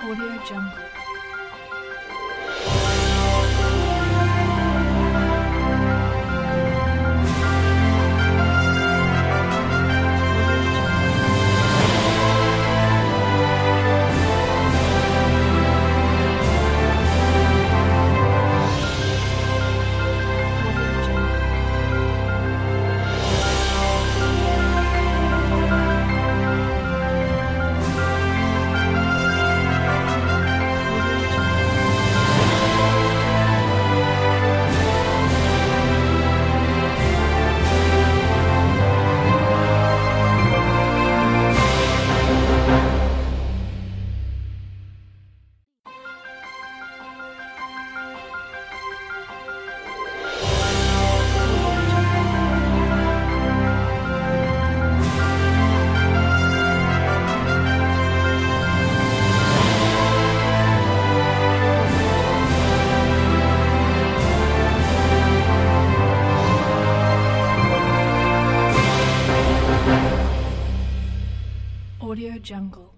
Audio Jungle. Audio Jungle.